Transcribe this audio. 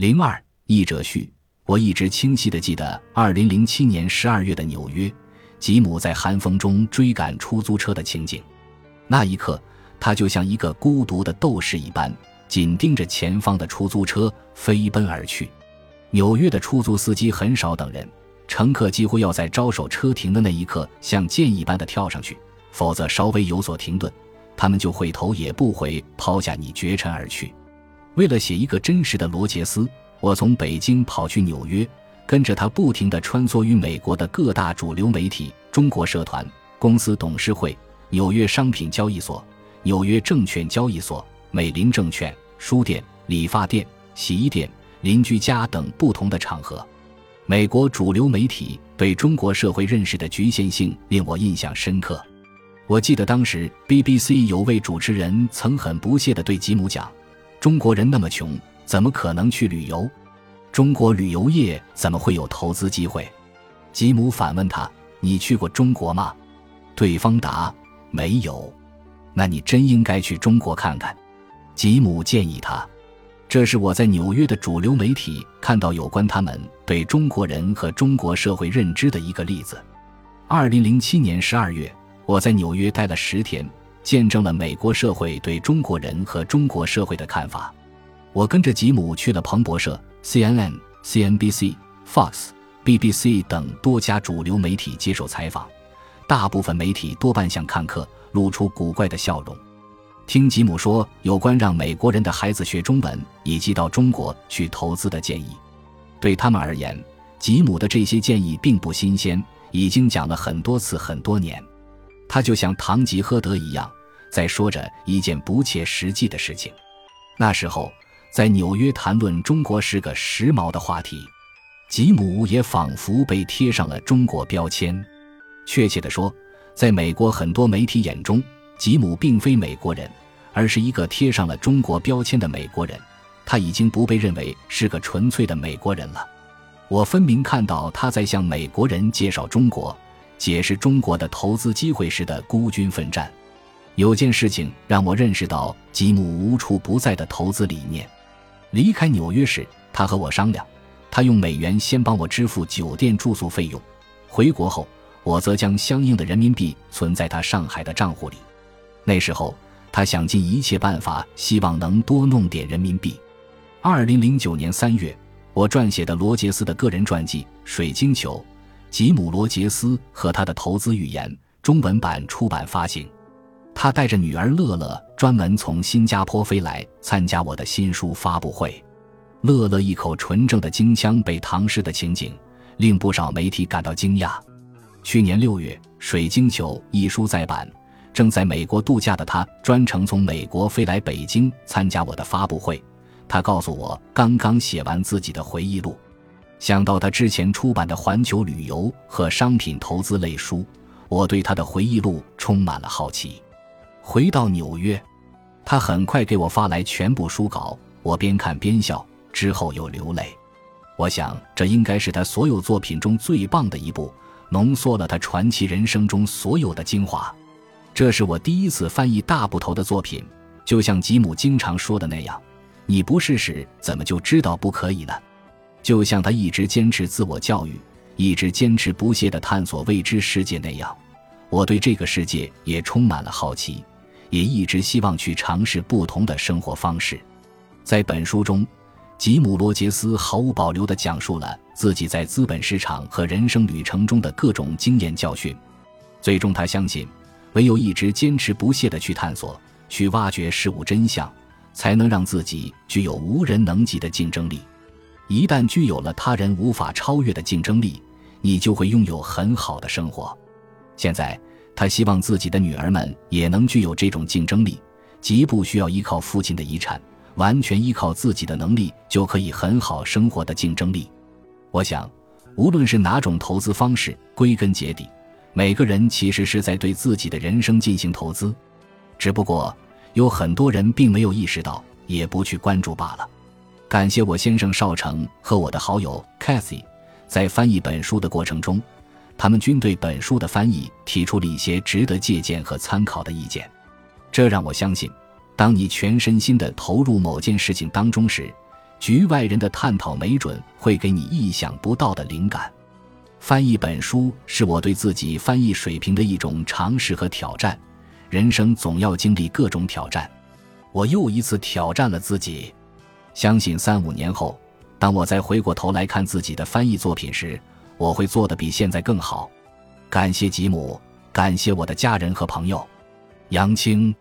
零二译者序：我一直清晰地记得二零零七年十二月的纽约，吉姆在寒风中追赶出租车的情景。那一刻，他就像一个孤独的斗士一般，紧盯着前方的出租车飞奔而去。纽约的出租司机很少等人，乘客几乎要在招手车停的那一刻像箭一般的跳上去，否则稍微有所停顿，他们就会头也不回抛下你绝尘而去。为了写一个真实的罗杰斯，我从北京跑去纽约，跟着他不停地穿梭于美国的各大主流媒体、中国社团、公司董事会。纽约商品交易所、纽约证券交易所、美林证券、书店、理发店、洗衣店、邻居家等不同的场合，美国主流媒体对中国社会认识的局限性令我印象深刻。我记得当时 BBC 有位主持人曾很不屑地对吉姆讲：“中国人那么穷，怎么可能去旅游？中国旅游业怎么会有投资机会？”吉姆反问他：“你去过中国吗？”对方答。没有，那你真应该去中国看看。吉姆建议他，这是我在纽约的主流媒体看到有关他们对中国人和中国社会认知的一个例子。二零零七年十二月，我在纽约待了十天，见证了美国社会对中国人和中国社会的看法。我跟着吉姆去了彭博社、CNN、CNBC、Fox、BBC 等多家主流媒体接受采访。大部分媒体多半向看客露出古怪的笑容。听吉姆说有关让美国人的孩子学中文以及到中国去投资的建议，对他们而言，吉姆的这些建议并不新鲜，已经讲了很多次很多年。他就像堂吉诃德一样，在说着一件不切实际的事情。那时候，在纽约谈论中国是个时髦的话题，吉姆也仿佛被贴上了中国标签。确切地说，在美国很多媒体眼中，吉姆并非美国人，而是一个贴上了中国标签的美国人。他已经不被认为是个纯粹的美国人了。我分明看到他在向美国人介绍中国、解释中国的投资机会时的孤军奋战。有件事情让我认识到吉姆无处不在的投资理念。离开纽约时，他和我商量，他用美元先帮我支付酒店住宿费用，回国后。我则将相应的人民币存在他上海的账户里。那时候，他想尽一切办法，希望能多弄点人民币。二零零九年三月，我撰写的罗杰斯的个人传记《水晶球》，吉姆·罗杰斯和他的投资语言中文版出版发行。他带着女儿乐乐专门从新加坡飞来参加我的新书发布会。乐乐一口纯正的京腔被唐诗的情景，令不少媒体感到惊讶。去年六月，《水晶球》一书再版，正在美国度假的他专程从美国飞来北京参加我的发布会。他告诉我，刚刚写完自己的回忆录。想到他之前出版的环球旅游和商品投资类书，我对他的回忆录充满了好奇。回到纽约，他很快给我发来全部书稿，我边看边笑，之后又流泪。我想，这应该是他所有作品中最棒的一部。浓缩了他传奇人生中所有的精华。这是我第一次翻译大部头的作品，就像吉姆经常说的那样：“你不试试，怎么就知道不可以呢？”就像他一直坚持自我教育，一直坚持不懈地探索未知世界那样，我对这个世界也充满了好奇，也一直希望去尝试不同的生活方式。在本书中。吉姆·罗杰斯毫无保留地讲述了自己在资本市场和人生旅程中的各种经验教训。最终，他相信，唯有一直坚持不懈地去探索、去挖掘事物真相，才能让自己具有无人能及的竞争力。一旦具有了他人无法超越的竞争力，你就会拥有很好的生活。现在，他希望自己的女儿们也能具有这种竞争力，即不需要依靠父亲的遗产。完全依靠自己的能力就可以很好生活的竞争力，我想，无论是哪种投资方式，归根结底，每个人其实是在对自己的人生进行投资，只不过有很多人并没有意识到，也不去关注罢了。感谢我先生少成和我的好友 Cathy，在翻译本书的过程中，他们均对本书的翻译提出了一些值得借鉴和参考的意见，这让我相信。当你全身心地投入某件事情当中时，局外人的探讨没准会给你意想不到的灵感。翻译本书是我对自己翻译水平的一种尝试和挑战。人生总要经历各种挑战，我又一次挑战了自己。相信三五年后，当我再回过头来看自己的翻译作品时，我会做得比现在更好。感谢吉姆，感谢我的家人和朋友，杨青。